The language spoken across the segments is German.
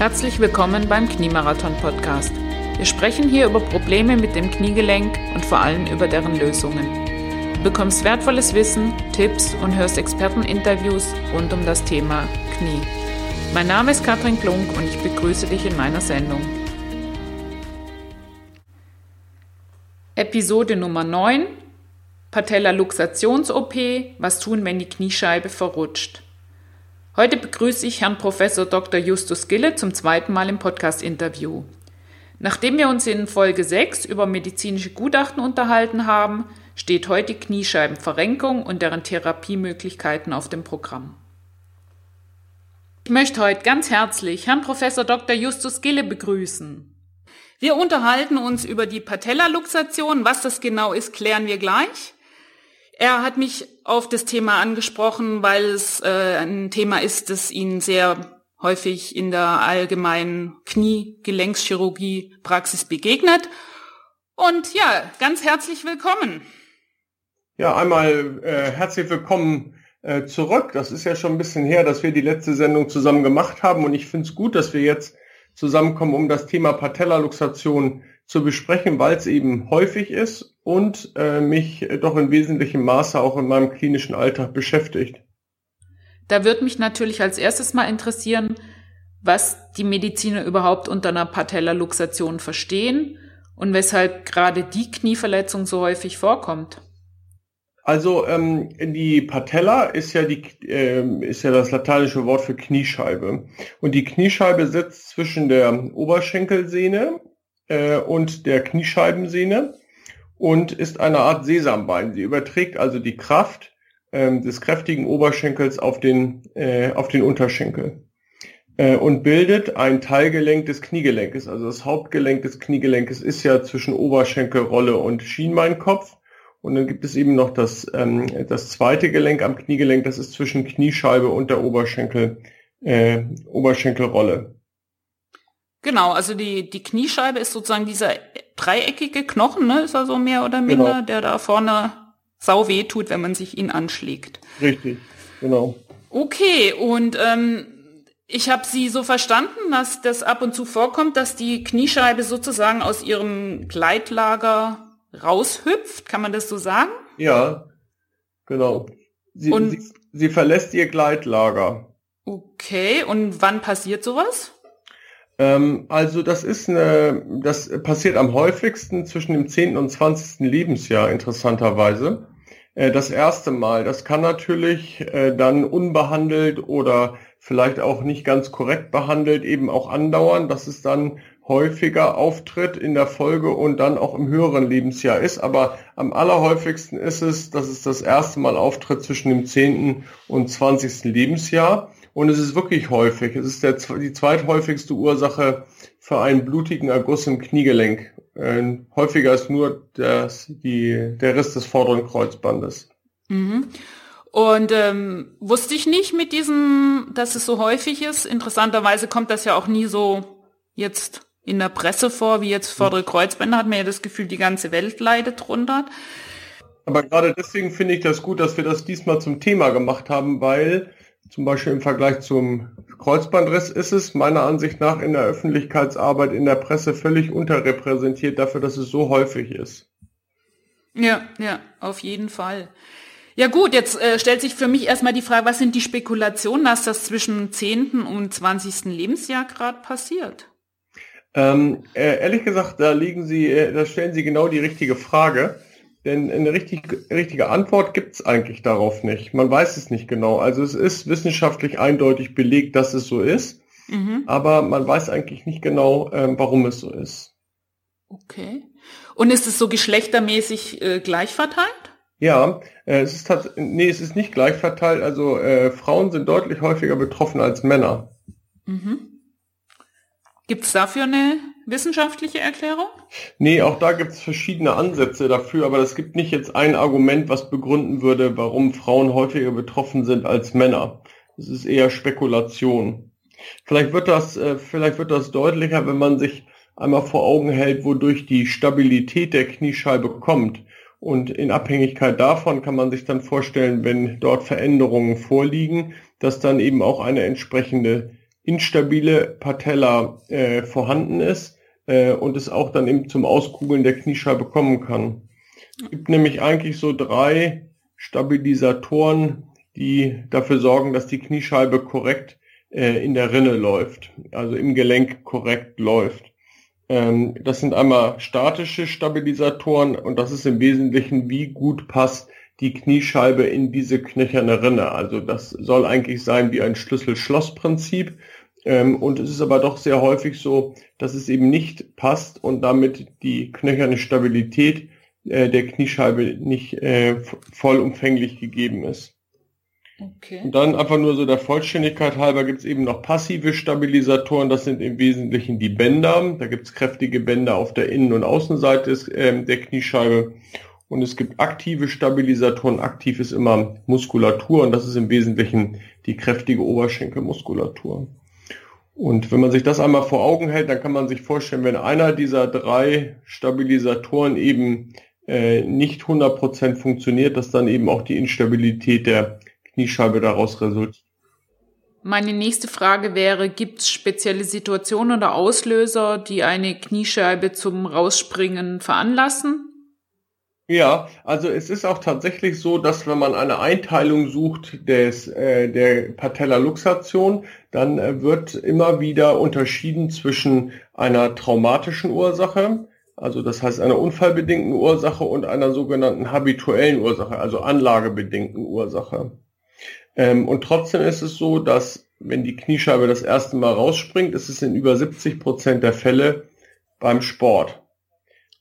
Herzlich willkommen beim Kniemarathon Podcast. Wir sprechen hier über Probleme mit dem Kniegelenk und vor allem über deren Lösungen. Du bekommst wertvolles Wissen, Tipps und hörst Experteninterviews rund um das Thema Knie. Mein Name ist Katrin Klunk und ich begrüße dich in meiner Sendung. Episode Nummer 9 Patellaluxations-OP Was tun, wenn die Kniescheibe verrutscht? Heute begrüße ich Herrn Professor Dr. Justus Gille zum zweiten Mal im Podcast-Interview. Nachdem wir uns in Folge 6 über medizinische Gutachten unterhalten haben, steht heute Kniescheibenverrenkung und deren Therapiemöglichkeiten auf dem Programm. Ich möchte heute ganz herzlich Herrn Professor Dr. Justus Gille begrüßen. Wir unterhalten uns über die Patellaluxation. Was das genau ist, klären wir gleich. Er hat mich auf das Thema angesprochen, weil es äh, ein Thema ist, das ihn sehr häufig in der allgemeinen Kniegelenkschirurgie-Praxis begegnet. Und ja, ganz herzlich willkommen. Ja, einmal äh, herzlich willkommen äh, zurück. Das ist ja schon ein bisschen her, dass wir die letzte Sendung zusammen gemacht haben und ich finde es gut, dass wir jetzt zusammenkommen, um das Thema Patellaluxation zu besprechen, weil es eben häufig ist und äh, mich doch in wesentlichem Maße auch in meinem klinischen Alltag beschäftigt. Da wird mich natürlich als erstes mal interessieren, was die Mediziner überhaupt unter einer Patellaluxation verstehen und weshalb gerade die Knieverletzung so häufig vorkommt. Also ähm, die Patella ist ja die äh, ist ja das lateinische Wort für Kniescheibe und die Kniescheibe sitzt zwischen der Oberschenkelsehne äh, und der Kniescheibensehne und ist eine Art Sesambein. Sie überträgt also die Kraft ähm, des kräftigen Oberschenkels auf den, äh, auf den Unterschenkel äh, und bildet ein Teilgelenk des Kniegelenkes. Also das Hauptgelenk des Kniegelenkes ist ja zwischen Oberschenkelrolle und Schienbeinkopf. Und dann gibt es eben noch das, ähm, das zweite Gelenk am Kniegelenk, das ist zwischen Kniescheibe und der Oberschenkel, äh, Oberschenkelrolle. Genau, also die, die Kniescheibe ist sozusagen dieser dreieckige Knochen, ne, ist er so mehr oder minder, genau. der da vorne sau weh tut, wenn man sich ihn anschlägt. Richtig, genau. Okay, und ähm, ich habe Sie so verstanden, dass das ab und zu vorkommt, dass die Kniescheibe sozusagen aus ihrem Gleitlager raushüpft, kann man das so sagen? Ja, genau. Sie, und, sie, sie verlässt ihr Gleitlager. Okay, und wann passiert sowas? Ähm, also das ist eine, das passiert am häufigsten zwischen dem 10. und 20. Lebensjahr interessanterweise. Äh, das erste Mal. Das kann natürlich äh, dann unbehandelt oder vielleicht auch nicht ganz korrekt behandelt eben auch andauern, dass es dann häufiger auftritt in der Folge und dann auch im höheren Lebensjahr ist. Aber am allerhäufigsten ist es, dass es das erste Mal auftritt zwischen dem 10. und 20. Lebensjahr. Und es ist wirklich häufig. Es ist der, die zweithäufigste Ursache für einen blutigen Erguss im Kniegelenk. Äh, häufiger ist nur das, die, der Riss des vorderen Kreuzbandes. Mhm. Und ähm, wusste ich nicht mit diesem, dass es so häufig ist. Interessanterweise kommt das ja auch nie so jetzt in der Presse vor, wie jetzt vordere Kreuzbänder, hat man ja das Gefühl, die ganze Welt leidet drunter. Aber gerade deswegen finde ich das gut, dass wir das diesmal zum Thema gemacht haben, weil zum Beispiel im Vergleich zum Kreuzbandriss ist es meiner Ansicht nach in der Öffentlichkeitsarbeit, in der Presse völlig unterrepräsentiert dafür, dass es so häufig ist. Ja, ja, auf jeden Fall. Ja gut, jetzt äh, stellt sich für mich erstmal die Frage, was sind die Spekulationen, dass das zwischen 10. und 20. Lebensjahr gerade passiert? Ähm, äh, ehrlich gesagt, da liegen Sie, äh, da stellen Sie genau die richtige Frage. Denn eine richtig, richtige Antwort gibt es eigentlich darauf nicht. Man weiß es nicht genau. Also es ist wissenschaftlich eindeutig belegt, dass es so ist, mhm. aber man weiß eigentlich nicht genau, ähm, warum es so ist. Okay. Und ist es so geschlechtermäßig äh, gleich verteilt? Ja, äh, es ist nee, es ist nicht gleich verteilt. Also äh, Frauen sind deutlich häufiger betroffen als Männer. Mhm. Gibt es dafür eine wissenschaftliche Erklärung? Nee, auch da gibt es verschiedene Ansätze dafür, aber es gibt nicht jetzt ein Argument, was begründen würde, warum Frauen häufiger betroffen sind als Männer. Das ist eher Spekulation. Vielleicht wird das, äh, vielleicht wird das deutlicher, wenn man sich einmal vor Augen hält, wodurch die Stabilität der Kniescheibe kommt. Und in Abhängigkeit davon kann man sich dann vorstellen, wenn dort Veränderungen vorliegen, dass dann eben auch eine entsprechende instabile Patella äh, vorhanden ist äh, und es auch dann eben zum Auskugeln der Kniescheibe kommen kann. Es gibt nämlich eigentlich so drei Stabilisatoren, die dafür sorgen, dass die Kniescheibe korrekt äh, in der Rinne läuft, also im Gelenk korrekt läuft. Ähm, das sind einmal statische Stabilisatoren und das ist im Wesentlichen, wie gut passt die Kniescheibe in diese knöcherne Rinne. Also das soll eigentlich sein wie ein Schlüssel-Schloss-Prinzip. Ähm, und es ist aber doch sehr häufig so, dass es eben nicht passt und damit die knöcherne Stabilität äh, der Kniescheibe nicht äh, vollumfänglich gegeben ist. Okay. Und dann einfach nur so der Vollständigkeit halber gibt es eben noch passive Stabilisatoren. Das sind im Wesentlichen die Bänder. Da gibt es kräftige Bänder auf der Innen- und Außenseite des, äh, der Kniescheibe. Und es gibt aktive Stabilisatoren. Aktiv ist immer Muskulatur und das ist im Wesentlichen die kräftige Oberschenkelmuskulatur. Und wenn man sich das einmal vor Augen hält, dann kann man sich vorstellen, wenn einer dieser drei Stabilisatoren eben äh, nicht 100% funktioniert, dass dann eben auch die Instabilität der Kniescheibe daraus resultiert. Meine nächste Frage wäre, gibt es spezielle Situationen oder Auslöser, die eine Kniescheibe zum Rausspringen veranlassen? Ja, also es ist auch tatsächlich so, dass wenn man eine Einteilung sucht des, äh, der Patellaluxation, dann äh, wird immer wieder unterschieden zwischen einer traumatischen Ursache, also das heißt einer unfallbedingten Ursache und einer sogenannten habituellen Ursache, also anlagebedingten Ursache. Ähm, und trotzdem ist es so, dass wenn die Kniescheibe das erste Mal rausspringt, ist es in über 70 Prozent der Fälle beim Sport.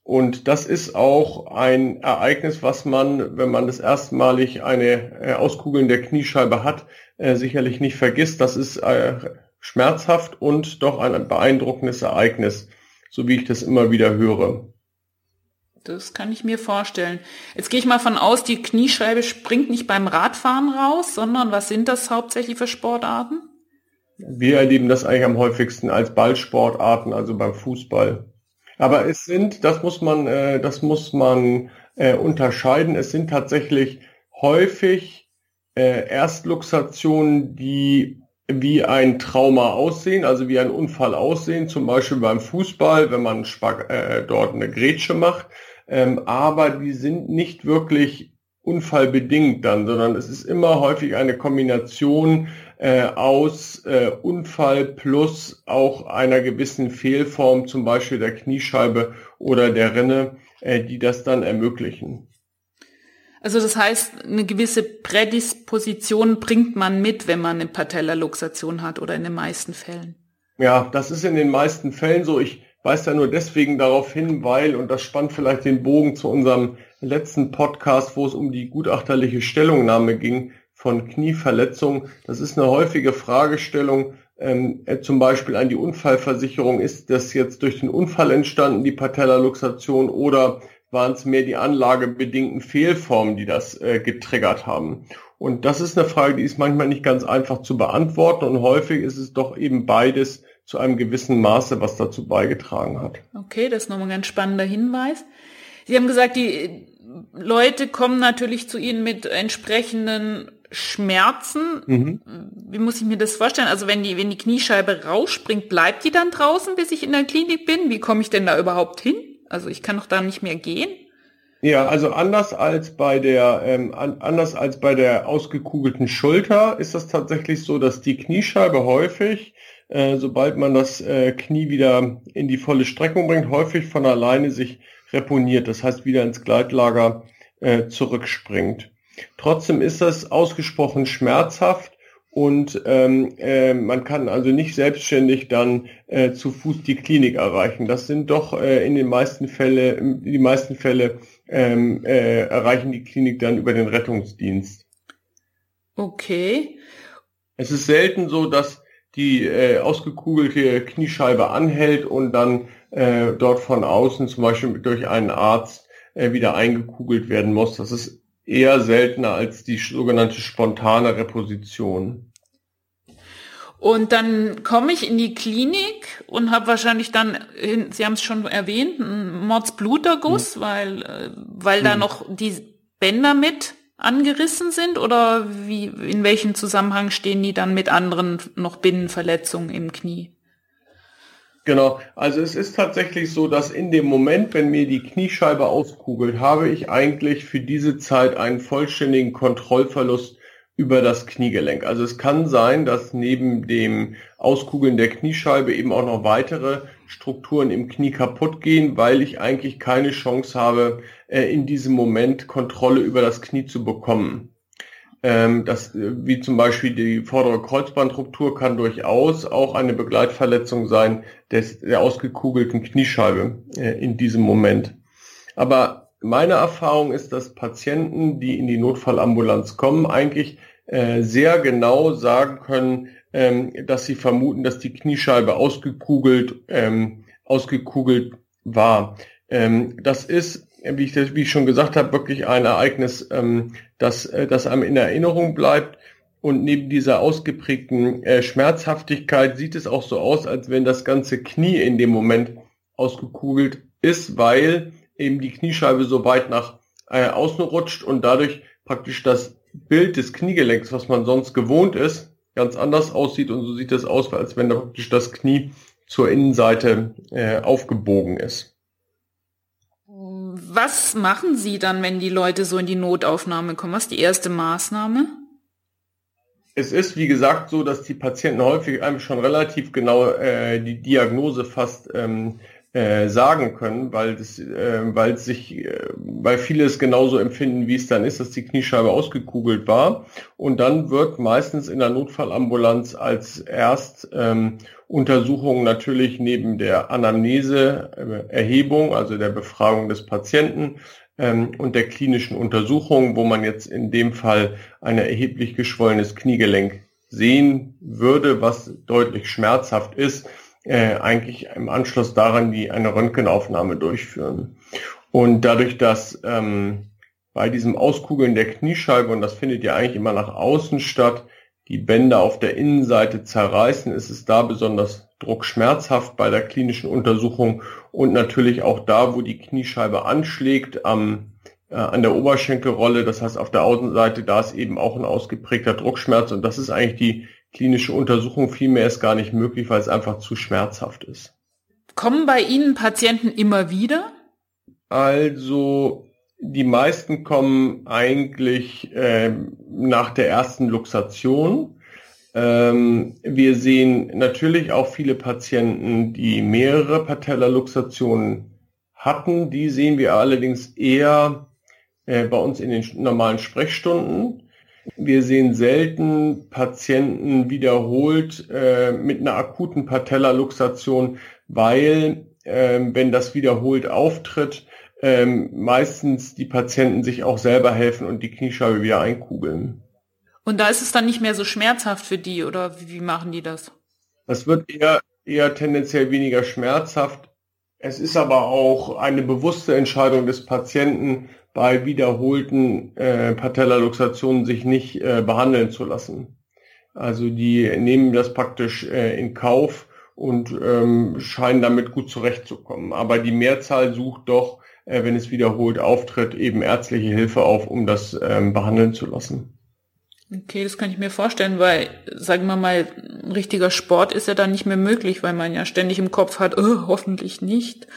Und das ist auch ein Ereignis, was man, wenn man das erstmalig eine äh, Auskugeln der Kniescheibe hat, äh, sicherlich nicht vergisst. Das ist äh, schmerzhaft und doch ein beeindruckendes Ereignis, so wie ich das immer wieder höre. Das kann ich mir vorstellen. Jetzt gehe ich mal von aus, die Kniescheibe springt nicht beim Radfahren raus, sondern was sind das hauptsächlich für Sportarten? Wir erleben das eigentlich am häufigsten als Ballsportarten, also beim Fußball. Aber es sind, das muss man, äh, das muss man äh, unterscheiden. Es sind tatsächlich häufig äh, Erstluxationen, die wie ein Trauma aussehen, also wie ein Unfall aussehen, zum Beispiel beim Fußball, wenn man äh, dort eine Grätsche macht. Ähm, aber die sind nicht wirklich unfallbedingt dann, sondern es ist immer häufig eine Kombination äh, aus äh, Unfall plus auch einer gewissen Fehlform, zum Beispiel der Kniescheibe oder der Rinne, äh, die das dann ermöglichen. Also das heißt, eine gewisse Prädisposition bringt man mit, wenn man eine Patellaluxation hat oder in den meisten Fällen. Ja, das ist in den meisten Fällen so. Ich weise da nur deswegen darauf hin, weil, und das spannt vielleicht den Bogen zu unserem letzten Podcast, wo es um die gutachterliche Stellungnahme ging, von Knieverletzungen. Das ist eine häufige Fragestellung, ähm, äh, zum Beispiel an die Unfallversicherung. Ist das jetzt durch den Unfall entstanden, die Patellaluxation, oder waren es mehr die anlagebedingten Fehlformen, die das äh, getriggert haben? Und das ist eine Frage, die ist manchmal nicht ganz einfach zu beantworten und häufig ist es doch eben beides zu einem gewissen Maße, was dazu beigetragen hat. Okay, das ist nochmal ein ganz spannender Hinweis. Sie haben gesagt, die Leute kommen natürlich zu Ihnen mit entsprechenden Schmerzen. Mhm. Wie muss ich mir das vorstellen? Also wenn die, wenn die Kniescheibe rausspringt, bleibt die dann draußen, bis ich in der Klinik bin? Wie komme ich denn da überhaupt hin? Also ich kann doch da nicht mehr gehen. Ja, also anders als bei der ähm, anders als bei der ausgekugelten Schulter ist das tatsächlich so, dass die Kniescheibe häufig, äh, sobald man das äh, Knie wieder in die volle Streckung bringt, häufig von alleine sich reponiert, das heißt wieder ins Gleitlager äh, zurückspringt. Trotzdem ist das ausgesprochen schmerzhaft und ähm, äh, man kann also nicht selbstständig dann äh, zu Fuß die Klinik erreichen. Das sind doch äh, in den meisten Fälle, die meisten Fälle ähm, äh, erreichen die Klinik dann über den Rettungsdienst. Okay. Es ist selten so, dass die äh, ausgekugelte Kniescheibe anhält und dann äh, dort von außen zum Beispiel durch einen Arzt äh, wieder eingekugelt werden muss. Das ist eher seltener als die sogenannte spontane Reposition. Und dann komme ich in die Klinik und habe wahrscheinlich dann, Sie haben es schon erwähnt, einen Mordsbluterguss, hm. weil, äh, weil hm. da noch die Bänder mit angerissen sind oder wie, in welchem Zusammenhang stehen die dann mit anderen noch Binnenverletzungen im Knie? Genau, also es ist tatsächlich so, dass in dem Moment, wenn mir die Kniescheibe auskugelt, habe ich eigentlich für diese Zeit einen vollständigen Kontrollverlust über das Kniegelenk. Also es kann sein, dass neben dem Auskugeln der Kniescheibe eben auch noch weitere Strukturen im Knie kaputt gehen, weil ich eigentlich keine Chance habe, äh, in diesem Moment Kontrolle über das Knie zu bekommen. Ähm, das, äh, wie zum Beispiel die vordere Kreuzbandruptur kann durchaus auch eine Begleitverletzung sein des, der ausgekugelten Kniescheibe äh, in diesem Moment. Aber meine Erfahrung ist, dass Patienten, die in die Notfallambulanz kommen, eigentlich äh, sehr genau sagen können, ähm, dass sie vermuten, dass die Kniescheibe ausgekugelt, ähm, ausgekugelt war. Ähm, das ist, wie ich, das, wie ich schon gesagt habe, wirklich ein Ereignis, ähm, das, äh, das einem in Erinnerung bleibt. Und neben dieser ausgeprägten äh, Schmerzhaftigkeit sieht es auch so aus, als wenn das ganze Knie in dem Moment ausgekugelt ist, weil eben die Kniescheibe so weit nach äh, außen rutscht und dadurch praktisch das Bild des Kniegelenks, was man sonst gewohnt ist, ganz anders aussieht und so sieht es aus, als wenn da praktisch das Knie zur Innenseite äh, aufgebogen ist. Was machen Sie dann, wenn die Leute so in die Notaufnahme kommen? Was ist die erste Maßnahme? Es ist, wie gesagt, so, dass die Patienten häufig einem schon relativ genau äh, die Diagnose fast ähm, äh, sagen können, weil das, äh, weil sich, äh, weil viele es genauso empfinden, wie es dann ist, dass die Kniescheibe ausgekugelt war. Und dann wird meistens in der Notfallambulanz als erst ähm, Untersuchung natürlich neben der Anamnese, äh, also der Befragung des Patienten ähm, und der klinischen Untersuchung, wo man jetzt in dem Fall ein erheblich geschwollenes Kniegelenk sehen würde, was deutlich schmerzhaft ist äh, eigentlich im Anschluss daran die eine Röntgenaufnahme durchführen. Und dadurch, dass ähm, bei diesem Auskugeln der Kniescheibe, und das findet ja eigentlich immer nach außen statt, die Bänder auf der Innenseite zerreißen, ist es da besonders druckschmerzhaft bei der klinischen Untersuchung und natürlich auch da, wo die Kniescheibe anschlägt, am, äh, an der Oberschenkelrolle, das heißt auf der Außenseite, da ist eben auch ein ausgeprägter Druckschmerz und das ist eigentlich die klinische Untersuchung vielmehr ist gar nicht möglich, weil es einfach zu schmerzhaft ist. Kommen bei Ihnen Patienten immer wieder? Also die meisten kommen eigentlich äh, nach der ersten Luxation. Ähm, wir sehen natürlich auch viele Patienten, die mehrere Patellaluxationen hatten. Die sehen wir allerdings eher äh, bei uns in den normalen Sprechstunden. Wir sehen selten Patienten wiederholt äh, mit einer akuten Patellaluxation, weil äh, wenn das wiederholt auftritt, äh, meistens die Patienten sich auch selber helfen und die Kniescheibe wieder einkugeln. Und da ist es dann nicht mehr so schmerzhaft für die oder wie machen die das? Das wird eher, eher tendenziell weniger schmerzhaft. Es ist aber auch eine bewusste Entscheidung des Patienten, bei wiederholten äh, Patellaluxationen sich nicht äh, behandeln zu lassen. Also die nehmen das praktisch äh, in Kauf und ähm, scheinen damit gut zurechtzukommen. Aber die Mehrzahl sucht doch, äh, wenn es wiederholt auftritt, eben ärztliche Hilfe auf, um das ähm, behandeln zu lassen. Okay, das kann ich mir vorstellen, weil, sagen wir mal, ein richtiger Sport ist ja dann nicht mehr möglich, weil man ja ständig im Kopf hat, oh, hoffentlich nicht.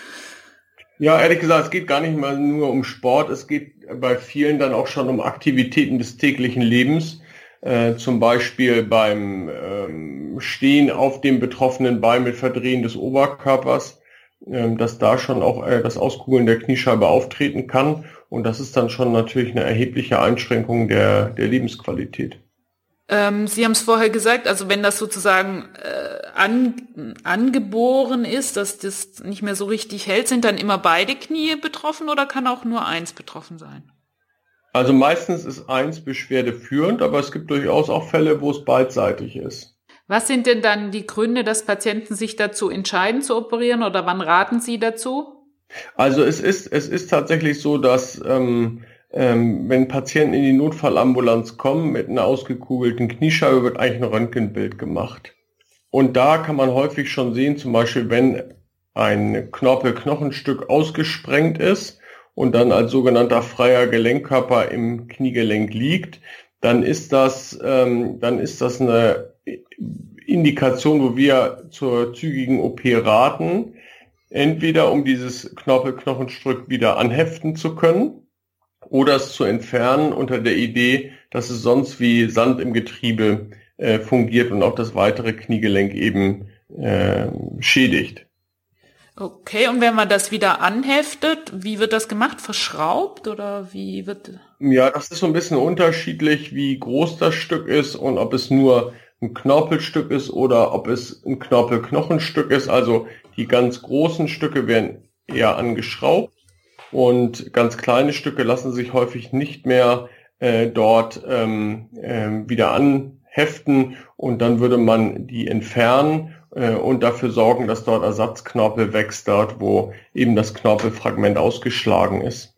Ja, ehrlich gesagt, es geht gar nicht mal nur um Sport, es geht bei vielen dann auch schon um Aktivitäten des täglichen Lebens. Äh, zum Beispiel beim ähm, Stehen auf dem betroffenen Bein mit Verdrehen des Oberkörpers, dass da schon auch äh, das Auskugeln der Kniescheibe auftreten kann. Und das ist dann schon natürlich eine erhebliche Einschränkung der, der Lebensqualität. Ähm, Sie haben es vorher gesagt, also wenn das sozusagen äh, an, angeboren ist, dass das nicht mehr so richtig hält, sind dann immer beide Knie betroffen oder kann auch nur eins betroffen sein? Also meistens ist eins Beschwerde führend, aber es gibt durchaus auch Fälle, wo es beidseitig ist. Was sind denn dann die Gründe, dass Patienten sich dazu entscheiden zu operieren oder wann raten Sie dazu? Also es ist, es ist tatsächlich so, dass ähm, ähm, wenn Patienten in die Notfallambulanz kommen mit einer ausgekugelten Kniescheibe, wird eigentlich ein Röntgenbild gemacht. Und da kann man häufig schon sehen, zum Beispiel wenn ein Knorpel-Knochenstück ausgesprengt ist und dann als sogenannter freier Gelenkkörper im Kniegelenk liegt, dann ist das, ähm, dann ist das eine Indikation, wo wir zur zügigen OP raten, entweder um dieses Knorpelknochenstück wieder anheften zu können oder es zu entfernen unter der Idee, dass es sonst wie Sand im Getriebe äh, fungiert und auch das weitere Kniegelenk eben äh, schädigt. Okay, und wenn man das wieder anheftet, wie wird das gemacht? Verschraubt oder wie wird? Ja, das ist so ein bisschen unterschiedlich, wie groß das Stück ist und ob es nur ein Knorpelstück ist oder ob es ein Knorpelknochenstück ist. Also die ganz großen Stücke werden eher angeschraubt und ganz kleine Stücke lassen sich häufig nicht mehr äh, dort ähm, äh, wieder anheften und dann würde man die entfernen äh, und dafür sorgen, dass dort Ersatzknorpel wächst, dort wo eben das Knorpelfragment ausgeschlagen ist.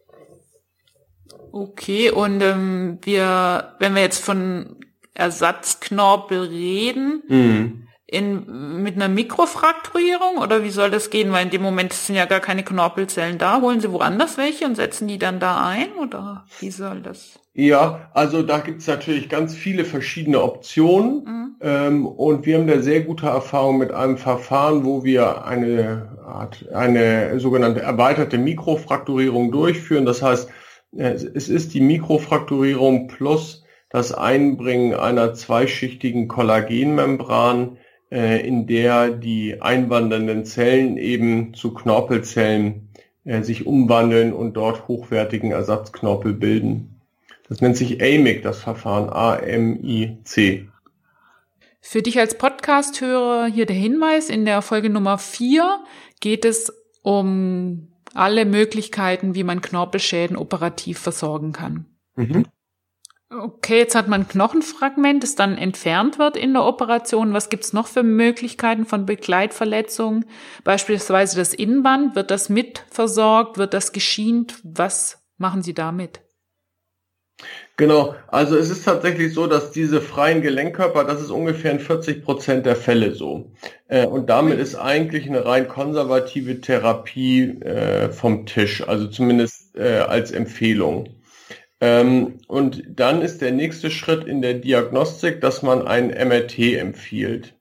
Okay, und ähm, wir, wenn wir jetzt von Ersatzknorpel reden, mhm. in, mit einer Mikrofrakturierung oder wie soll das gehen? Weil in dem Moment sind ja gar keine Knorpelzellen da. Holen Sie woanders welche und setzen die dann da ein oder wie soll das? Ja, also da gibt's natürlich ganz viele verschiedene Optionen mhm. ähm, und wir haben da sehr gute Erfahrung mit einem Verfahren, wo wir eine Art, eine sogenannte erweiterte Mikrofrakturierung durchführen. Das heißt, es ist die Mikrofrakturierung plus das Einbringen einer zweischichtigen Kollagenmembran, äh, in der die einwandernden Zellen eben zu Knorpelzellen äh, sich umwandeln und dort hochwertigen Ersatzknorpel bilden. Das nennt sich AMIC, das Verfahren A-M-I-C. Für dich als Podcast-Hörer hier der Hinweis, in der Folge Nummer 4 geht es um alle Möglichkeiten, wie man Knorpelschäden operativ versorgen kann. Mhm. Okay, jetzt hat man ein Knochenfragment, das dann entfernt wird in der Operation. Was gibt's noch für Möglichkeiten von Begleitverletzungen? Beispielsweise das Innenband, wird das mit versorgt, wird das geschient? Was machen Sie damit? Genau, also es ist tatsächlich so, dass diese freien Gelenkkörper, das ist ungefähr in 40 Prozent der Fälle so. Äh, und damit ist eigentlich eine rein konservative Therapie äh, vom Tisch, also zumindest äh, als Empfehlung. Ähm, und dann ist der nächste Schritt in der Diagnostik, dass man ein MRT empfiehlt.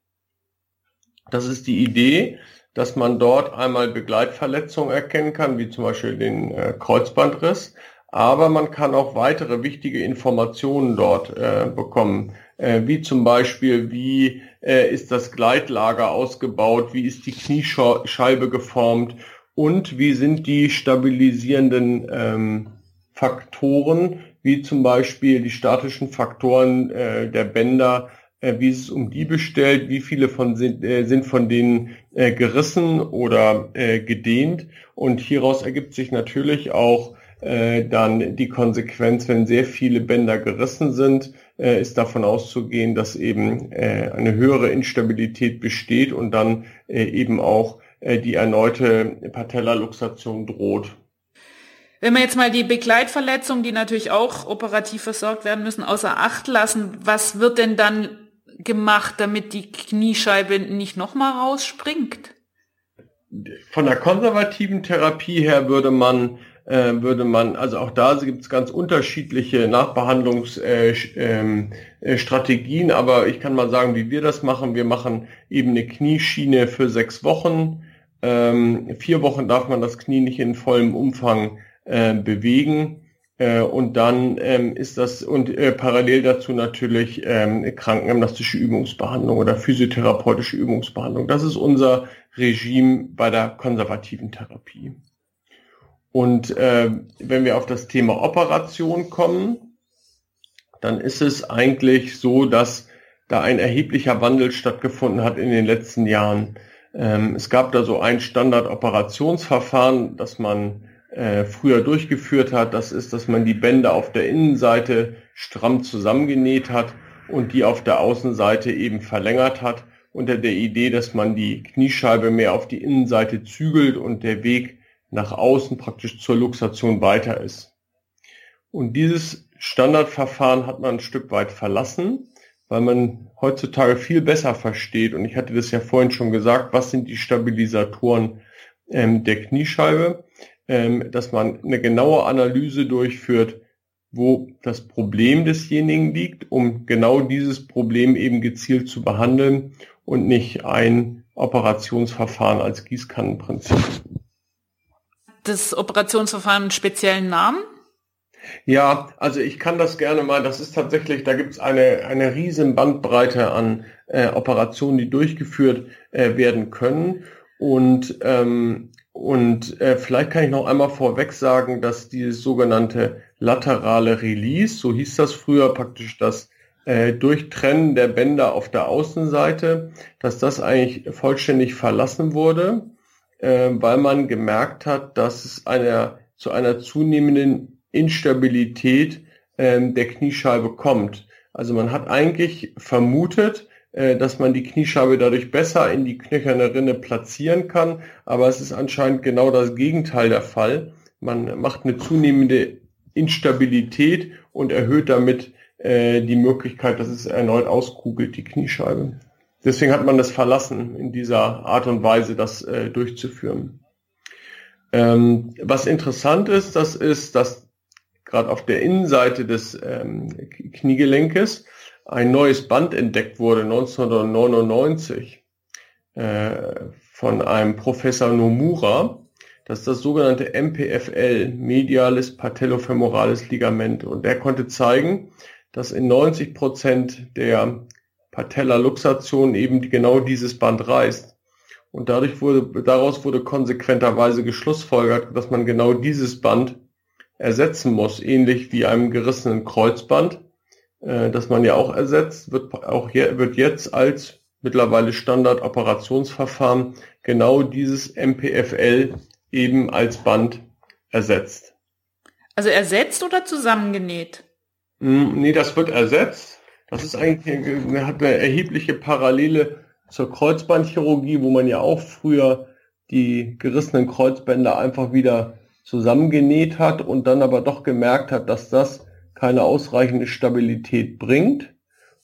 Das ist die Idee, dass man dort einmal Begleitverletzungen erkennen kann, wie zum Beispiel den äh, Kreuzbandriss, aber man kann auch weitere wichtige Informationen dort äh, bekommen, äh, wie zum Beispiel, wie äh, ist das Gleitlager ausgebaut, wie ist die Kniescheibe geformt? Und wie sind die stabilisierenden ähm, Faktoren, wie zum Beispiel die statischen Faktoren äh, der Bänder, äh, wie ist es um die bestellt, wie viele von sind, äh, sind von denen äh, gerissen oder äh, gedehnt. Und hieraus ergibt sich natürlich auch äh, dann die Konsequenz, wenn sehr viele Bänder gerissen sind, äh, ist davon auszugehen, dass eben äh, eine höhere Instabilität besteht und dann äh, eben auch äh, die erneute Patellaluxation droht. Wenn wir jetzt mal die Begleitverletzungen, die natürlich auch operativ versorgt werden müssen, außer Acht lassen, was wird denn dann gemacht, damit die Kniescheibe nicht nochmal rausspringt? Von der konservativen Therapie her würde man äh, würde man, also auch da gibt es ganz unterschiedliche Nachbehandlungsstrategien, äh, ähm, äh, aber ich kann mal sagen, wie wir das machen. Wir machen eben eine Knieschiene für sechs Wochen. Ähm, vier Wochen darf man das Knie nicht in vollem Umfang äh, bewegen. Äh, und dann ähm, ist das und äh, parallel dazu natürlich ähm, krankengymnastische Übungsbehandlung oder physiotherapeutische Übungsbehandlung. Das ist unser Regime bei der konservativen Therapie. Und äh, wenn wir auf das Thema Operation kommen, dann ist es eigentlich so, dass da ein erheblicher Wandel stattgefunden hat in den letzten Jahren. Ähm, es gab da so ein Standardoperationsverfahren, das man äh, früher durchgeführt hat. Das ist, dass man die Bänder auf der Innenseite stramm zusammengenäht hat und die auf der Außenseite eben verlängert hat, unter der Idee, dass man die Kniescheibe mehr auf die Innenseite zügelt und der Weg nach außen praktisch zur Luxation weiter ist. Und dieses Standardverfahren hat man ein Stück weit verlassen, weil man heutzutage viel besser versteht, und ich hatte das ja vorhin schon gesagt, was sind die Stabilisatoren ähm, der Kniescheibe. Ähm, dass man eine genaue Analyse durchführt, wo das Problem desjenigen liegt, um genau dieses Problem eben gezielt zu behandeln und nicht ein Operationsverfahren als Gießkannenprinzip. Das Operationsverfahren einen speziellen Namen? Ja, also ich kann das gerne mal, das ist tatsächlich, da gibt es eine, eine riesen Bandbreite an äh, Operationen, die durchgeführt äh, werden können. Und, ähm, und äh, vielleicht kann ich noch einmal vorweg sagen, dass dieses sogenannte laterale Release, so hieß das früher praktisch das äh, Durchtrennen der Bänder auf der Außenseite, dass das eigentlich vollständig verlassen wurde, äh, weil man gemerkt hat, dass es einer, zu einer zunehmenden Instabilität ähm, der Kniescheibe kommt. Also man hat eigentlich vermutet, äh, dass man die Kniescheibe dadurch besser in die knöcherne Rinne platzieren kann, aber es ist anscheinend genau das Gegenteil der Fall. Man macht eine zunehmende Instabilität und erhöht damit äh, die Möglichkeit, dass es erneut auskugelt, die Kniescheibe. Deswegen hat man das verlassen, in dieser Art und Weise das äh, durchzuführen. Ähm, was interessant ist, das ist, dass gerade auf der Innenseite des ähm, Kniegelenkes ein neues Band entdeckt wurde, 1999, äh, von einem Professor Nomura. Das ist das sogenannte MPFL, Mediales Patellofemorales Ligament. Und der konnte zeigen, dass in 90 Prozent der Patella-Luxation eben genau dieses Band reißt. Und dadurch wurde, daraus wurde konsequenterweise geschlussfolgert, dass man genau dieses Band ersetzen muss, ähnlich wie einem gerissenen Kreuzband, äh, das man ja auch ersetzt, wird auch hier, wird jetzt als mittlerweile Standard-Operationsverfahren genau dieses MPFL eben als Band ersetzt. Also ersetzt oder zusammengenäht? Hm, nee, das wird ersetzt. Das ist eigentlich, hat eine erhebliche Parallele zur Kreuzbandchirurgie, wo man ja auch früher die gerissenen Kreuzbänder einfach wieder zusammengenäht hat und dann aber doch gemerkt hat, dass das keine ausreichende Stabilität bringt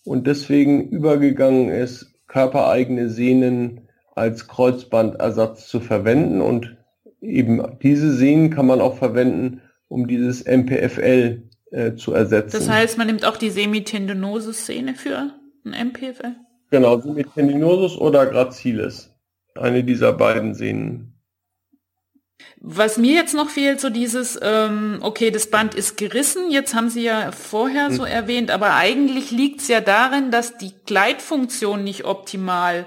und deswegen übergegangen ist, körpereigene Sehnen als Kreuzbandersatz zu verwenden und eben diese Sehnen kann man auch verwenden, um dieses MPFL äh, zu ersetzen. Das heißt, man nimmt auch die Semitendinosus-Szene für ein MPFL? Genau, Semitendinosus oder Gracilis. Eine dieser beiden Sehnen. Was mir jetzt noch fehlt, so dieses, ähm, okay, das Band ist gerissen, jetzt haben Sie ja vorher hm. so erwähnt, aber eigentlich liegt es ja darin, dass die Gleitfunktion nicht optimal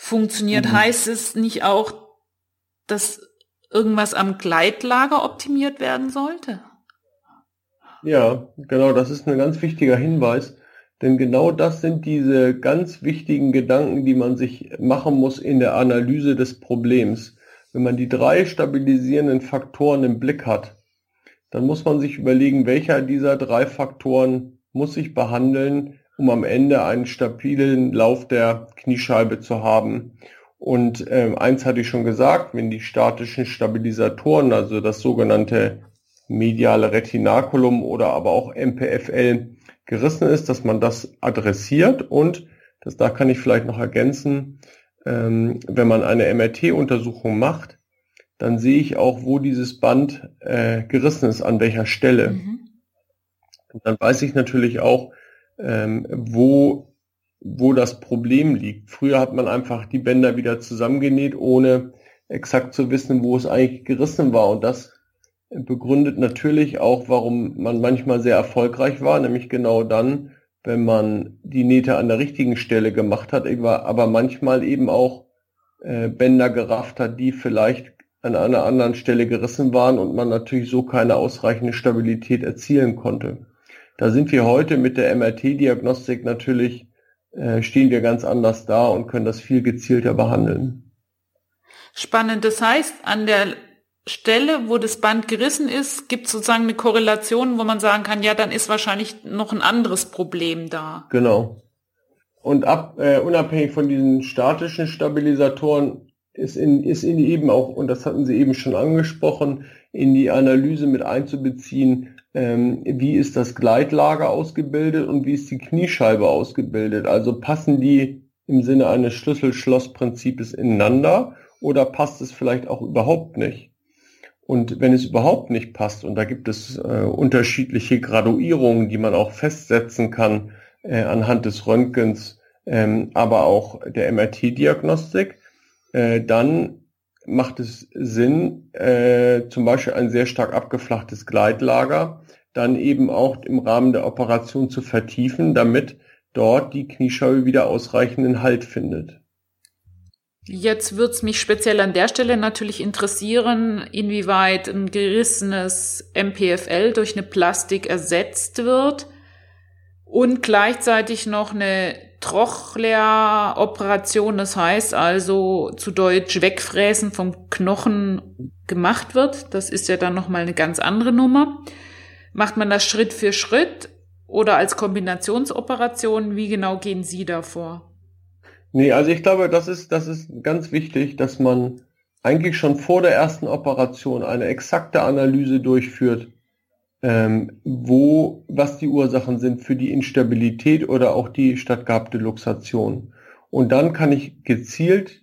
funktioniert. Mhm. Heißt es nicht auch, dass irgendwas am Gleitlager optimiert werden sollte? Ja, genau, das ist ein ganz wichtiger Hinweis, denn genau das sind diese ganz wichtigen Gedanken, die man sich machen muss in der Analyse des Problems. Wenn man die drei stabilisierenden Faktoren im Blick hat, dann muss man sich überlegen, welcher dieser drei Faktoren muss ich behandeln, um am Ende einen stabilen Lauf der Kniescheibe zu haben. Und äh, eins hatte ich schon gesagt, wenn die statischen Stabilisatoren, also das sogenannte mediale Retinaculum oder aber auch MPFL gerissen ist, dass man das adressiert und das da kann ich vielleicht noch ergänzen, ähm, wenn man eine MRT-Untersuchung macht, dann sehe ich auch, wo dieses Band äh, gerissen ist, an welcher Stelle. Mhm. Und dann weiß ich natürlich auch, ähm, wo, wo das Problem liegt. Früher hat man einfach die Bänder wieder zusammengenäht, ohne exakt zu wissen, wo es eigentlich gerissen war. Und das begründet natürlich auch, warum man manchmal sehr erfolgreich war, nämlich genau dann, wenn man die Nähte an der richtigen Stelle gemacht hat, aber manchmal eben auch äh, Bänder gerafft hat, die vielleicht an einer anderen Stelle gerissen waren und man natürlich so keine ausreichende Stabilität erzielen konnte. Da sind wir heute mit der MRT-Diagnostik natürlich, äh, stehen wir ganz anders da und können das viel gezielter behandeln. Spannend. Das heißt, an der Stelle, wo das Band gerissen ist, gibt es sozusagen eine Korrelation, wo man sagen kann, ja, dann ist wahrscheinlich noch ein anderes Problem da. Genau. Und ab, äh, unabhängig von diesen statischen Stabilisatoren ist in, ist in eben auch, und das hatten Sie eben schon angesprochen, in die Analyse mit einzubeziehen, ähm, wie ist das Gleitlager ausgebildet und wie ist die Kniescheibe ausgebildet. Also passen die im Sinne eines Schlüssel-Schloss-Prinzips ineinander oder passt es vielleicht auch überhaupt nicht? Und wenn es überhaupt nicht passt, und da gibt es äh, unterschiedliche Graduierungen, die man auch festsetzen kann äh, anhand des Röntgens, ähm, aber auch der MRT-Diagnostik, äh, dann macht es Sinn, äh, zum Beispiel ein sehr stark abgeflachtes Gleitlager dann eben auch im Rahmen der Operation zu vertiefen, damit dort die Kniescheibe wieder ausreichenden Halt findet. Jetzt wird es mich speziell an der Stelle natürlich interessieren, inwieweit ein gerissenes MPFL durch eine Plastik ersetzt wird und gleichzeitig noch eine Trochlea-Operation, das heißt also zu Deutsch Wegfräsen vom Knochen gemacht wird. Das ist ja dann nochmal eine ganz andere Nummer. Macht man das Schritt für Schritt oder als Kombinationsoperation? Wie genau gehen Sie da vor? Nee, also ich glaube, das ist, das ist ganz wichtig, dass man eigentlich schon vor der ersten Operation eine exakte Analyse durchführt, ähm, wo, was die Ursachen sind für die Instabilität oder auch die stattgehabte Luxation. Und dann kann ich gezielt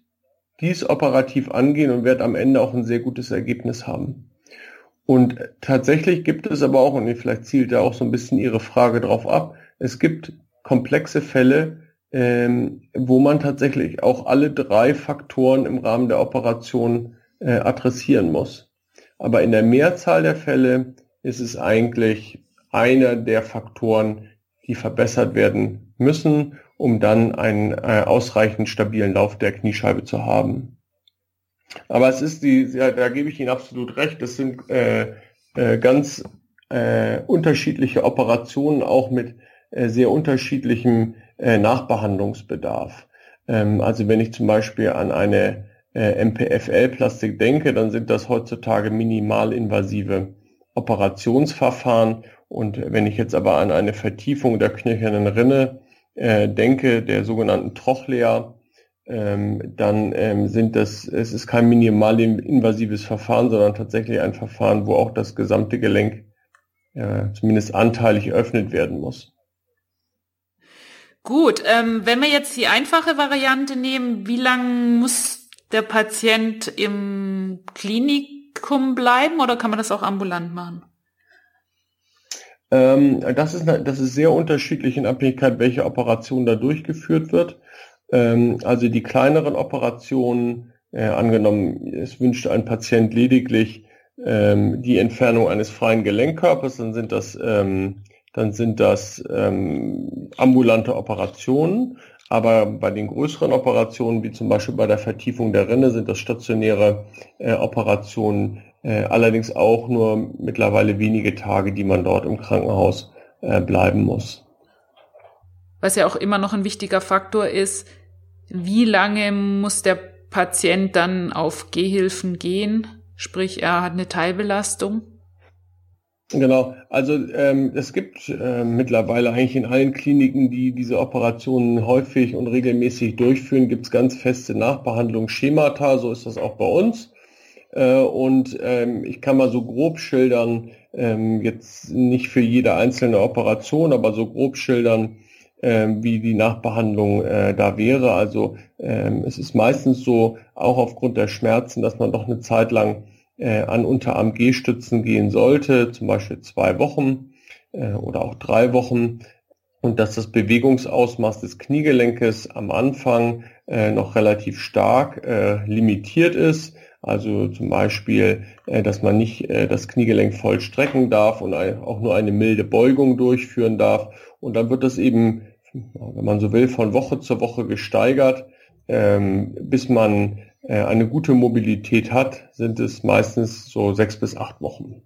dies operativ angehen und werde am Ende auch ein sehr gutes Ergebnis haben. Und tatsächlich gibt es aber auch, und vielleicht zielt ja auch so ein bisschen Ihre Frage drauf ab, es gibt komplexe Fälle, ähm, wo man tatsächlich auch alle drei Faktoren im Rahmen der Operation äh, adressieren muss. Aber in der Mehrzahl der Fälle ist es eigentlich einer der Faktoren, die verbessert werden müssen, um dann einen äh, ausreichend stabilen Lauf der Kniescheibe zu haben. Aber es ist die, ja, da gebe ich Ihnen absolut recht, das sind äh, äh, ganz äh, unterschiedliche Operationen, auch mit äh, sehr unterschiedlichem äh, Nachbehandlungsbedarf. Ähm, also wenn ich zum Beispiel an eine äh, MPFL-Plastik denke, dann sind das heutzutage minimalinvasive Operationsverfahren. Und wenn ich jetzt aber an eine Vertiefung der knöchernen Rinne äh, denke, der sogenannten Trochlea, ähm, dann ähm, sind das, es ist kein minimal invasives Verfahren, sondern tatsächlich ein Verfahren, wo auch das gesamte Gelenk äh, zumindest anteilig eröffnet werden muss. Gut, ähm, wenn wir jetzt die einfache Variante nehmen, wie lange muss der Patient im Klinikum bleiben oder kann man das auch ambulant machen? Ähm, das, ist, das ist sehr unterschiedlich in Abhängigkeit, welche Operation da durchgeführt wird. Ähm, also die kleineren Operationen, äh, angenommen, es wünscht ein Patient lediglich ähm, die Entfernung eines freien Gelenkkörpers, dann sind das ähm, dann sind das ähm, ambulante Operationen. Aber bei den größeren Operationen, wie zum Beispiel bei der Vertiefung der Rinne, sind das stationäre äh, Operationen, äh, allerdings auch nur mittlerweile wenige Tage, die man dort im Krankenhaus äh, bleiben muss. Was ja auch immer noch ein wichtiger Faktor ist, wie lange muss der Patient dann auf Gehhilfen gehen? Sprich, er hat eine Teilbelastung. Genau, also ähm, es gibt äh, mittlerweile eigentlich in allen Kliniken, die diese Operationen häufig und regelmäßig durchführen, gibt es ganz feste Nachbehandlungsschemata, so ist das auch bei uns. Äh, und ähm, ich kann mal so grob schildern, ähm, jetzt nicht für jede einzelne Operation, aber so grob schildern, äh, wie die Nachbehandlung äh, da wäre. Also ähm, es ist meistens so, auch aufgrund der Schmerzen, dass man doch eine Zeit lang äh, an Unterarm-G-Stützen gehen sollte, zum Beispiel zwei Wochen äh, oder auch drei Wochen und dass das Bewegungsausmaß des Kniegelenkes am Anfang äh, noch relativ stark äh, limitiert ist. Also zum Beispiel, äh, dass man nicht äh, das Kniegelenk voll strecken darf und ein, auch nur eine milde Beugung durchführen darf. Und dann wird das eben, wenn man so will, von Woche zu Woche gesteigert, ähm, bis man eine gute Mobilität hat, sind es meistens so sechs bis acht Wochen.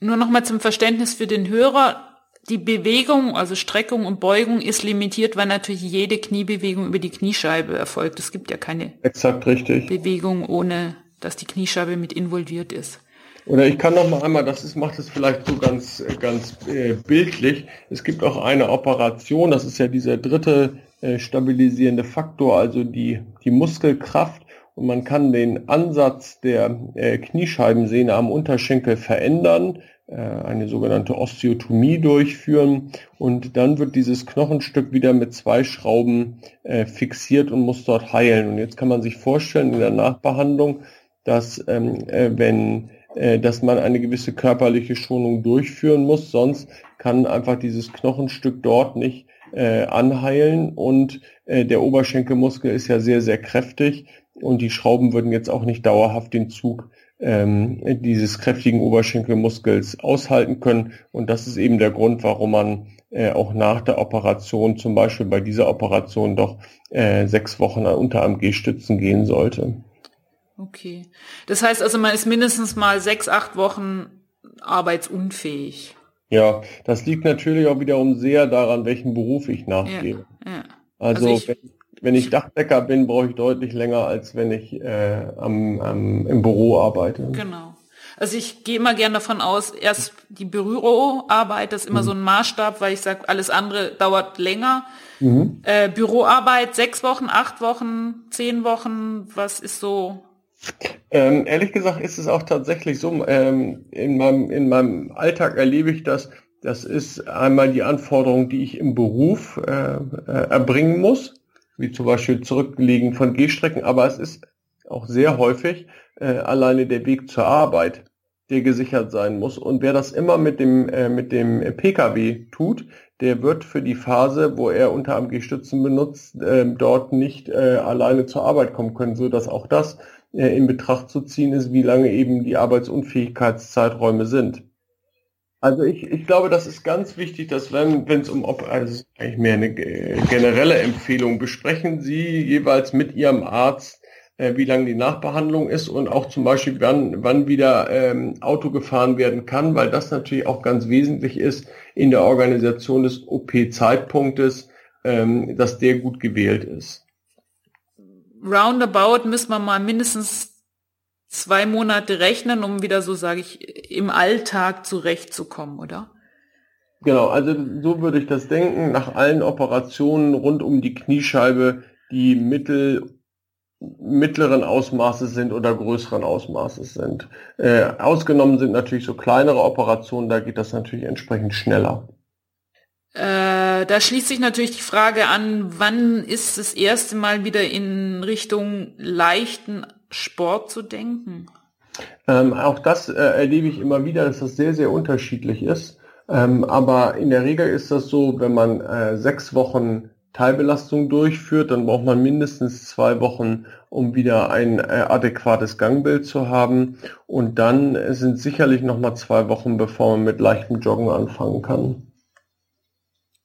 Nur nochmal zum Verständnis für den Hörer. Die Bewegung, also Streckung und Beugung ist limitiert, weil natürlich jede Kniebewegung über die Kniescheibe erfolgt. Es gibt ja keine Exakt richtig. Bewegung, ohne dass die Kniescheibe mit involviert ist. Oder ich kann noch mal einmal, das ist, macht es vielleicht so ganz, ganz äh, bildlich. Es gibt auch eine Operation, das ist ja dieser dritte äh, stabilisierende Faktor, also die, die Muskelkraft. Und man kann den Ansatz der äh, Kniescheibensehne am Unterschenkel verändern, äh, eine sogenannte Osteotomie durchführen. Und dann wird dieses Knochenstück wieder mit zwei Schrauben äh, fixiert und muss dort heilen. Und jetzt kann man sich vorstellen, in der Nachbehandlung, dass ähm, äh, wenn äh, dass man eine gewisse körperliche Schonung durchführen muss, sonst kann einfach dieses Knochenstück dort nicht äh, anheilen und äh, der Oberschenkelmuskel ist ja sehr, sehr kräftig und die Schrauben würden jetzt auch nicht dauerhaft den Zug ähm, dieses kräftigen Oberschenkelmuskels aushalten können und das ist eben der Grund, warum man äh, auch nach der Operation, zum Beispiel bei dieser Operation, doch äh, sechs Wochen unter AMG-Stützen gehen sollte. Okay. Das heißt also, man ist mindestens mal sechs, acht Wochen arbeitsunfähig. Ja, das liegt natürlich auch wiederum sehr daran, welchen Beruf ich nachgehe. Ja, ja. Also, also ich, wenn, wenn, ich Dachdecker bin, brauche ich deutlich länger, als wenn ich äh, am, am, im Büro arbeite. Genau. Also ich gehe immer gerne davon aus, erst die Büroarbeit das ist immer mhm. so ein Maßstab, weil ich sage, alles andere dauert länger. Mhm. Äh, Büroarbeit sechs Wochen, acht Wochen, zehn Wochen, was ist so ähm, ehrlich gesagt ist es auch tatsächlich so, ähm, in, meinem, in meinem Alltag erlebe ich das, das ist einmal die Anforderung, die ich im Beruf äh, äh, erbringen muss, wie zum Beispiel Zurücklegen von Gehstrecken, aber es ist auch sehr häufig äh, alleine der Weg zur Arbeit, der gesichert sein muss. Und wer das immer mit dem, äh, mit dem Pkw tut, der wird für die Phase, wo er unter AMG-Stützen benutzt, äh, dort nicht äh, alleine zur Arbeit kommen können, so dass auch das äh, in Betracht zu ziehen ist, wie lange eben die Arbeitsunfähigkeitszeiträume sind. Also ich, ich glaube, das ist ganz wichtig, dass wenn wenn es um also eigentlich mehr eine generelle Empfehlung, besprechen Sie jeweils mit Ihrem Arzt, äh, wie lange die Nachbehandlung ist und auch zum Beispiel wann wann wieder ähm, Auto gefahren werden kann, weil das natürlich auch ganz wesentlich ist in der Organisation des OP-Zeitpunktes, ähm, dass der gut gewählt ist roundabout müssen wir mal mindestens zwei Monate rechnen, um wieder so, sage ich, im Alltag zurechtzukommen, oder? Genau, also so würde ich das denken. Nach allen Operationen rund um die Kniescheibe, die mittel, mittleren Ausmaßes sind oder größeren Ausmaßes sind. Äh, ausgenommen sind natürlich so kleinere Operationen, da geht das natürlich entsprechend schneller. Äh, da schließt sich natürlich die Frage an, wann ist das erste Mal wieder in Richtung leichten Sport zu denken? Ähm, auch das äh, erlebe ich immer wieder, dass das sehr, sehr unterschiedlich ist. Ähm, aber in der Regel ist das so, wenn man äh, sechs Wochen Teilbelastung durchführt, dann braucht man mindestens zwei Wochen, um wieder ein äh, adäquates Gangbild zu haben. Und dann sind sicherlich nochmal zwei Wochen, bevor man mit leichtem Joggen anfangen kann.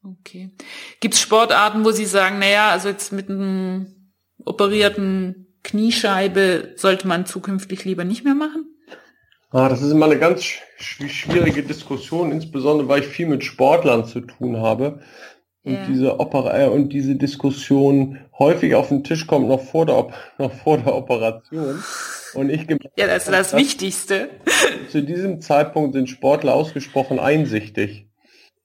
Okay. Gibt es Sportarten, wo Sie sagen, naja, also jetzt mit einem operierten Kniescheibe sollte man zukünftig lieber nicht mehr machen? Ah, das ist immer eine ganz schwierige Diskussion, insbesondere weil ich viel mit Sportlern zu tun habe. Und ja. diese Opera äh, und diese Diskussion häufig auf den Tisch kommt noch vor der, noch vor der Operation. Und ich ja, das ist das Wichtigste. Zu diesem Zeitpunkt sind Sportler ausgesprochen einsichtig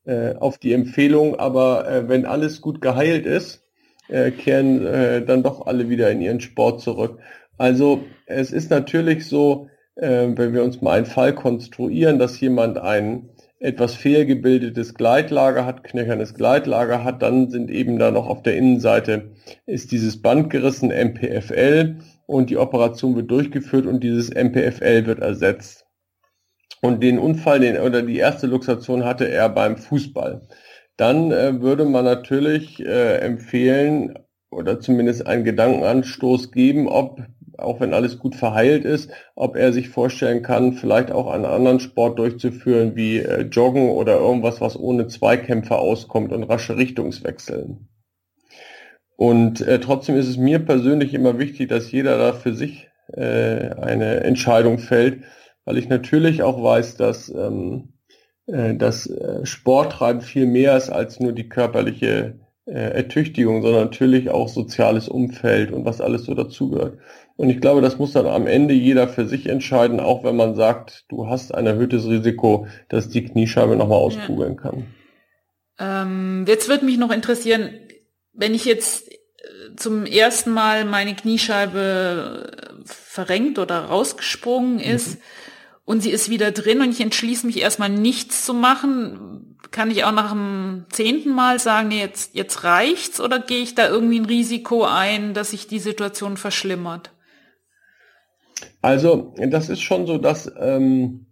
äh, auf die Empfehlung, aber äh, wenn alles gut geheilt ist, äh, kehren äh, dann doch alle wieder in ihren Sport zurück. Also es ist natürlich so, äh, wenn wir uns mal einen Fall konstruieren, dass jemand ein etwas fehlgebildetes Gleitlager hat, knöchernes Gleitlager hat, dann sind eben da noch auf der Innenseite ist dieses Band gerissen, MPFL, und die Operation wird durchgeführt und dieses MPFL wird ersetzt. Und den Unfall, den, oder die erste Luxation hatte er beim Fußball. Dann äh, würde man natürlich äh, empfehlen oder zumindest einen Gedankenanstoß geben, ob, auch wenn alles gut verheilt ist, ob er sich vorstellen kann, vielleicht auch einen anderen Sport durchzuführen, wie äh, Joggen oder irgendwas, was ohne Zweikämpfe auskommt und rasche Richtungswechseln. Und äh, trotzdem ist es mir persönlich immer wichtig, dass jeder da für sich äh, eine Entscheidung fällt, weil ich natürlich auch weiß, dass ähm, äh, das äh, Sporttreiben viel mehr ist als nur die körperliche äh, Ertüchtigung, sondern natürlich auch soziales Umfeld und was alles so dazugehört. Und ich glaube, das muss dann am Ende jeder für sich entscheiden, auch wenn man sagt, du hast ein erhöhtes Risiko, dass die Kniescheibe nochmal auskugeln ja. kann. Ähm, jetzt würde mich noch interessieren, wenn ich jetzt zum ersten Mal meine Kniescheibe verrenkt oder rausgesprungen ist, mhm und sie ist wieder drin und ich entschließe mich erstmal nichts zu machen, kann ich auch nach dem zehnten Mal sagen, nee, jetzt, jetzt reicht's? Oder gehe ich da irgendwie ein Risiko ein, dass sich die Situation verschlimmert? Also das ist schon so, dass ähm,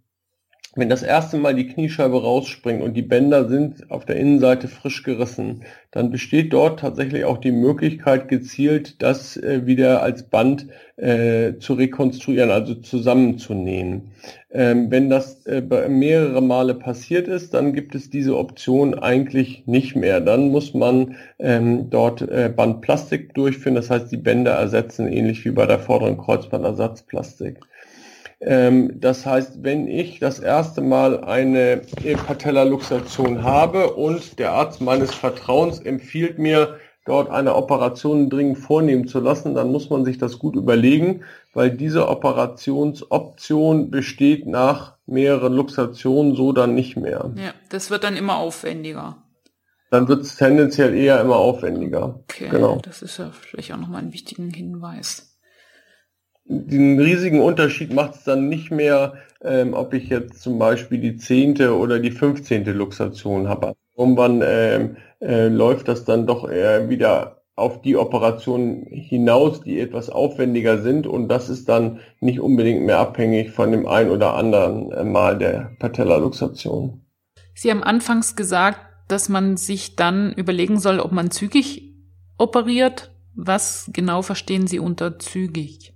wenn das erste Mal die Kniescheibe rausspringt und die Bänder sind auf der Innenseite frisch gerissen, dann besteht dort tatsächlich auch die Möglichkeit, gezielt das äh, wieder als Band äh, zu rekonstruieren, also zusammenzunähen. Ähm, wenn das äh, mehrere Male passiert ist, dann gibt es diese Option eigentlich nicht mehr. Dann muss man ähm, dort äh, Bandplastik durchführen, das heißt die Bänder ersetzen, ähnlich wie bei der vorderen Kreuzbandersatzplastik. Ähm, das heißt, wenn ich das erste Mal eine Patellaluxation habe und der Arzt meines Vertrauens empfiehlt mir, dort eine Operation dringend vornehmen zu lassen, dann muss man sich das gut überlegen, weil diese Operationsoption besteht nach mehreren Luxationen so dann nicht mehr. Ja, das wird dann immer aufwendiger. Dann wird es tendenziell eher immer aufwendiger. Okay, genau. das ist ja vielleicht auch nochmal ein wichtiger Hinweis den riesigen Unterschied macht es dann nicht mehr, ähm, ob ich jetzt zum Beispiel die zehnte oder die fünfzehnte Luxation habe. Irgendwann ähm, äh, läuft das dann doch eher wieder auf die Operationen hinaus, die etwas aufwendiger sind und das ist dann nicht unbedingt mehr abhängig von dem ein oder anderen äh, Mal der Patellaluxation. Sie haben anfangs gesagt, dass man sich dann überlegen soll, ob man zügig operiert. Was genau verstehen Sie unter zügig?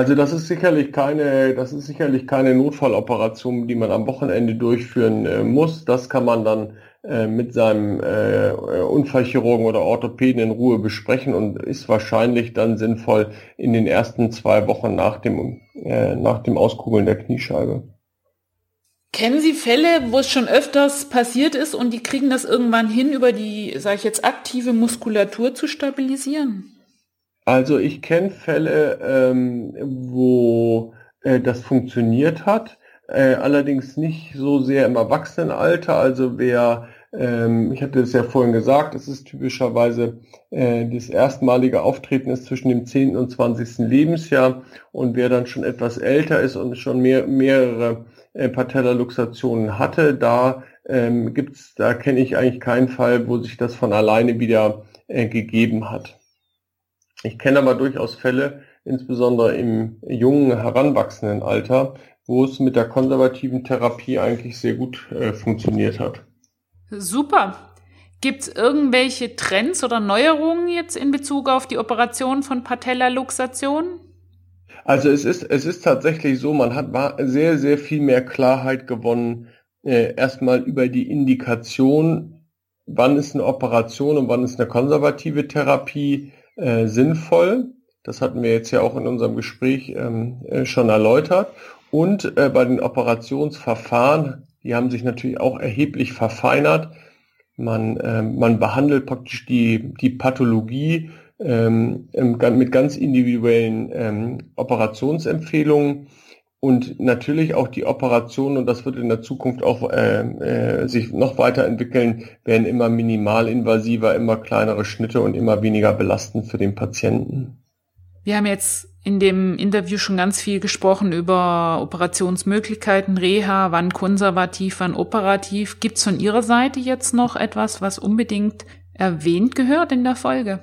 Also das ist sicherlich keine, das ist sicherlich keine Notfalloperation, die man am Wochenende durchführen äh, muss. Das kann man dann äh, mit seinem äh, Unfallchirurgen oder Orthopäden in Ruhe besprechen und ist wahrscheinlich dann sinnvoll in den ersten zwei Wochen nach dem, äh, nach dem Auskugeln der Kniescheibe. Kennen Sie Fälle, wo es schon öfters passiert ist und die kriegen das irgendwann hin, über die, sage ich jetzt, aktive Muskulatur zu stabilisieren? Also ich kenne Fälle, ähm, wo äh, das funktioniert hat, äh, allerdings nicht so sehr im Erwachsenenalter. Also wer, ähm, ich hatte es ja vorhin gesagt, es ist typischerweise äh, das erstmalige Auftreten ist zwischen dem 10. und 20. Lebensjahr und wer dann schon etwas älter ist und schon mehr, mehrere äh, Patellaluxationen hatte, da ähm, gibt's, da kenne ich eigentlich keinen Fall, wo sich das von alleine wieder äh, gegeben hat. Ich kenne aber durchaus Fälle, insbesondere im jungen, heranwachsenden Alter, wo es mit der konservativen Therapie eigentlich sehr gut äh, funktioniert hat. Super. Gibt es irgendwelche Trends oder Neuerungen jetzt in Bezug auf die Operation von Patellaluxation? Also es ist, es ist tatsächlich so, man hat sehr, sehr viel mehr Klarheit gewonnen, äh, erstmal über die Indikation, wann ist eine Operation und wann ist eine konservative Therapie äh, sinnvoll. Das hatten wir jetzt ja auch in unserem Gespräch ähm, äh, schon erläutert. Und äh, bei den Operationsverfahren, die haben sich natürlich auch erheblich verfeinert. Man, äh, man behandelt praktisch die, die Pathologie ähm, mit ganz individuellen ähm, Operationsempfehlungen und natürlich auch die Operationen, und das wird in der Zukunft auch äh, äh, sich noch weiterentwickeln, werden immer minimalinvasiver, immer kleinere Schnitte und immer weniger belastend für den Patienten. Wir haben jetzt in dem Interview schon ganz viel gesprochen über Operationsmöglichkeiten, Reha, wann konservativ, wann operativ. Gibt es von Ihrer Seite jetzt noch etwas, was unbedingt erwähnt gehört in der Folge?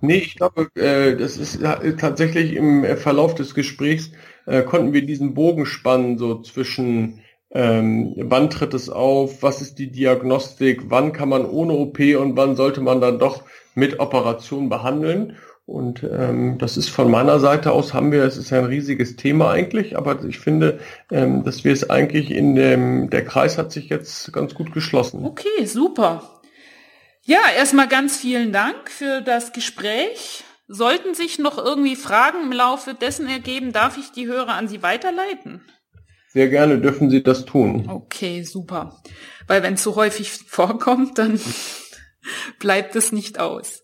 Nee, ich glaube, äh, das ist tatsächlich im Verlauf des Gesprächs äh, konnten wir diesen Bogen spannen, so zwischen ähm, wann tritt es auf, was ist die Diagnostik, wann kann man ohne OP und wann sollte man dann doch mit Operation behandeln. Und ähm, das ist von meiner Seite aus haben wir, es ist ein riesiges Thema eigentlich, aber ich finde, ähm, dass wir es eigentlich in dem, der Kreis hat sich jetzt ganz gut geschlossen. Okay, super. Ja, erstmal ganz vielen Dank für das Gespräch. Sollten sich noch irgendwie Fragen im Laufe dessen ergeben, darf ich die Hörer an Sie weiterleiten? Sehr gerne dürfen Sie das tun. Okay, super. Weil wenn es so häufig vorkommt, dann bleibt es nicht aus.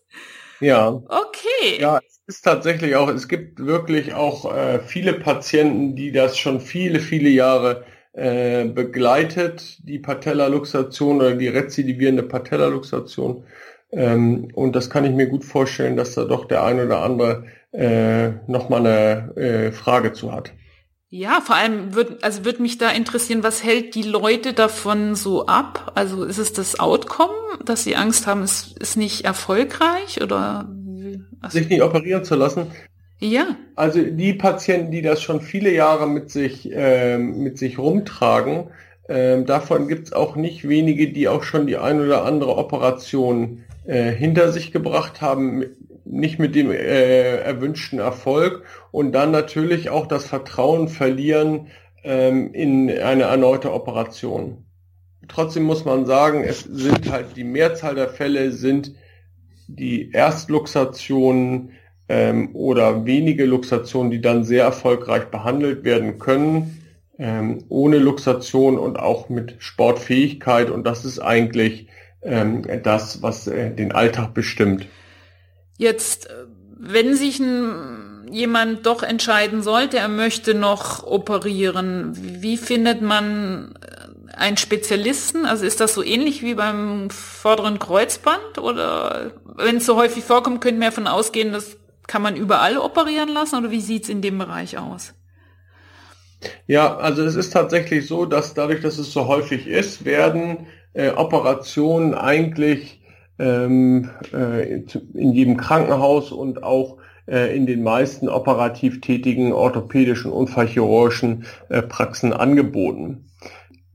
Ja. Okay. Ja, es ist tatsächlich auch, es gibt wirklich auch äh, viele Patienten, die das schon viele, viele Jahre äh, begleitet, die Patellaluxation oder die rezidivierende Patellaluxation. Ähm, und das kann ich mir gut vorstellen, dass da doch der ein oder andere äh, nochmal eine äh, Frage zu hat. Ja, vor allem wird, also wird mich da interessieren, was hält die Leute davon so ab? Also ist es das Outcome, dass sie Angst haben, es ist nicht erfolgreich oder? Also sich nicht operieren zu lassen? Ja. Also die Patienten, die das schon viele Jahre mit sich, äh, mit sich rumtragen, äh, davon gibt es auch nicht wenige, die auch schon die ein oder andere Operation äh, hinter sich gebracht haben, nicht mit dem äh, erwünschten Erfolg und dann natürlich auch das Vertrauen verlieren ähm, in eine erneute Operation. Trotzdem muss man sagen, es sind halt die Mehrzahl der Fälle sind die Erstluxationen ähm, oder wenige Luxationen, die dann sehr erfolgreich behandelt werden können, ähm, ohne Luxation und auch mit Sportfähigkeit. Und das ist eigentlich ähm, das, was äh, den Alltag bestimmt. Jetzt, äh, wenn sich ein, jemand doch entscheiden sollte, er möchte noch operieren, wie findet man äh, einen Spezialisten? Also ist das so ähnlich wie beim vorderen Kreuzband? Oder wenn es so häufig vorkommt, könnten wir davon ausgehen, das kann man überall operieren lassen? Oder wie sieht es in dem Bereich aus? Ja, also es ist tatsächlich so, dass dadurch, dass es so häufig ist, werden äh, Operationen eigentlich ähm, äh, in jedem Krankenhaus und auch äh, in den meisten operativ tätigen orthopädischen Unfallchirurgischen äh, Praxen angeboten.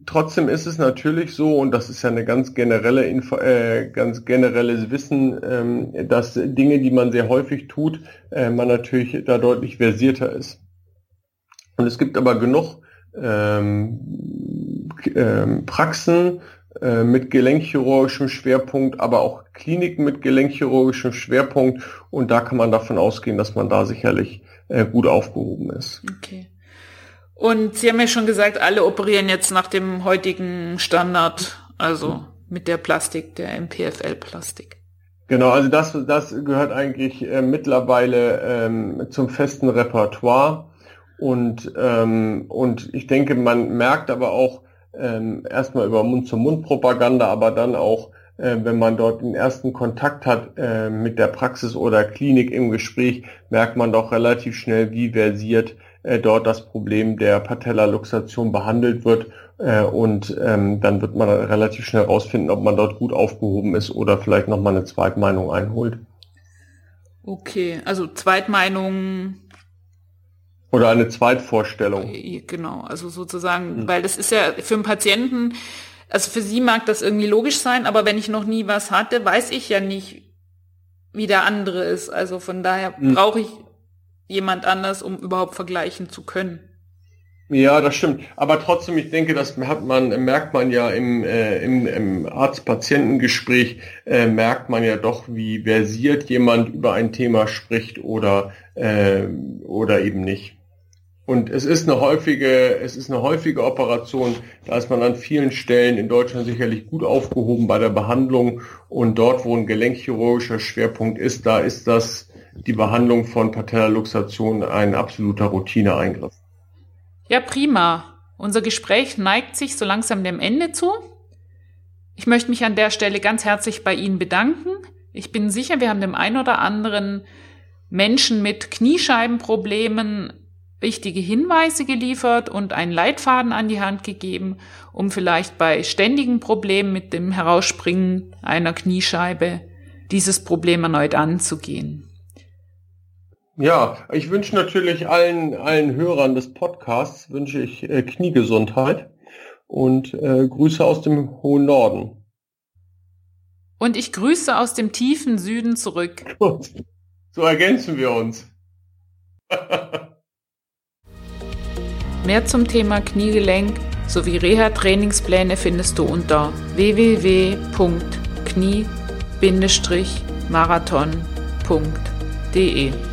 Trotzdem ist es natürlich so, und das ist ja eine ganz generelle, Info, äh, ganz generelles Wissen, ähm, dass Dinge, die man sehr häufig tut, äh, man natürlich da deutlich versierter ist. Und es gibt aber genug ähm, ähm, Praxen, äh, mit gelenkchirurgischem Schwerpunkt, aber auch Kliniken mit gelenkchirurgischem Schwerpunkt. Und da kann man davon ausgehen, dass man da sicherlich äh, gut aufgehoben ist. Okay. Und Sie haben ja schon gesagt, alle operieren jetzt nach dem heutigen Standard, also mit der Plastik, der MPFL-Plastik. Genau, also das, das gehört eigentlich äh, mittlerweile ähm, zum festen Repertoire. Und, ähm, und ich denke, man merkt aber auch, ähm, erstmal über Mund-zu-Mund-Propaganda, aber dann auch, äh, wenn man dort den ersten Kontakt hat äh, mit der Praxis oder Klinik im Gespräch, merkt man doch relativ schnell, wie versiert äh, dort das Problem der Patellaluxation behandelt wird. Äh, und ähm, dann wird man relativ schnell herausfinden, ob man dort gut aufgehoben ist oder vielleicht nochmal eine Zweitmeinung einholt. Okay, also Zweitmeinung oder eine Zweitvorstellung. Genau, also sozusagen, mhm. weil das ist ja für einen Patienten, also für sie mag das irgendwie logisch sein, aber wenn ich noch nie was hatte, weiß ich ja nicht, wie der andere ist. Also von daher mhm. brauche ich jemand anders, um überhaupt vergleichen zu können. Ja, das stimmt. Aber trotzdem, ich denke, das hat man, merkt man ja im, äh, im, im Arzt-Patienten-Gespräch, äh, merkt man ja doch, wie versiert jemand über ein Thema spricht oder, äh, oder eben nicht. Und es ist eine häufige, es ist eine häufige Operation. Da ist man an vielen Stellen in Deutschland sicherlich gut aufgehoben bei der Behandlung. Und dort, wo ein gelenkchirurgischer Schwerpunkt ist, da ist das die Behandlung von Patellaluxation ein absoluter Routineeingriff. Ja, prima. Unser Gespräch neigt sich so langsam dem Ende zu. Ich möchte mich an der Stelle ganz herzlich bei Ihnen bedanken. Ich bin sicher, wir haben dem einen oder anderen Menschen mit Kniescheibenproblemen wichtige Hinweise geliefert und einen Leitfaden an die Hand gegeben, um vielleicht bei ständigen Problemen mit dem Herausspringen einer Kniescheibe dieses Problem erneut anzugehen. Ja, ich wünsche natürlich allen, allen Hörern des Podcasts wünsche ich äh, Kniegesundheit und äh, Grüße aus dem hohen Norden. Und ich grüße aus dem tiefen Süden zurück. Gut. So ergänzen wir uns. Mehr zum Thema Kniegelenk sowie Reha-Trainingspläne findest du unter www.knie-marathon.de.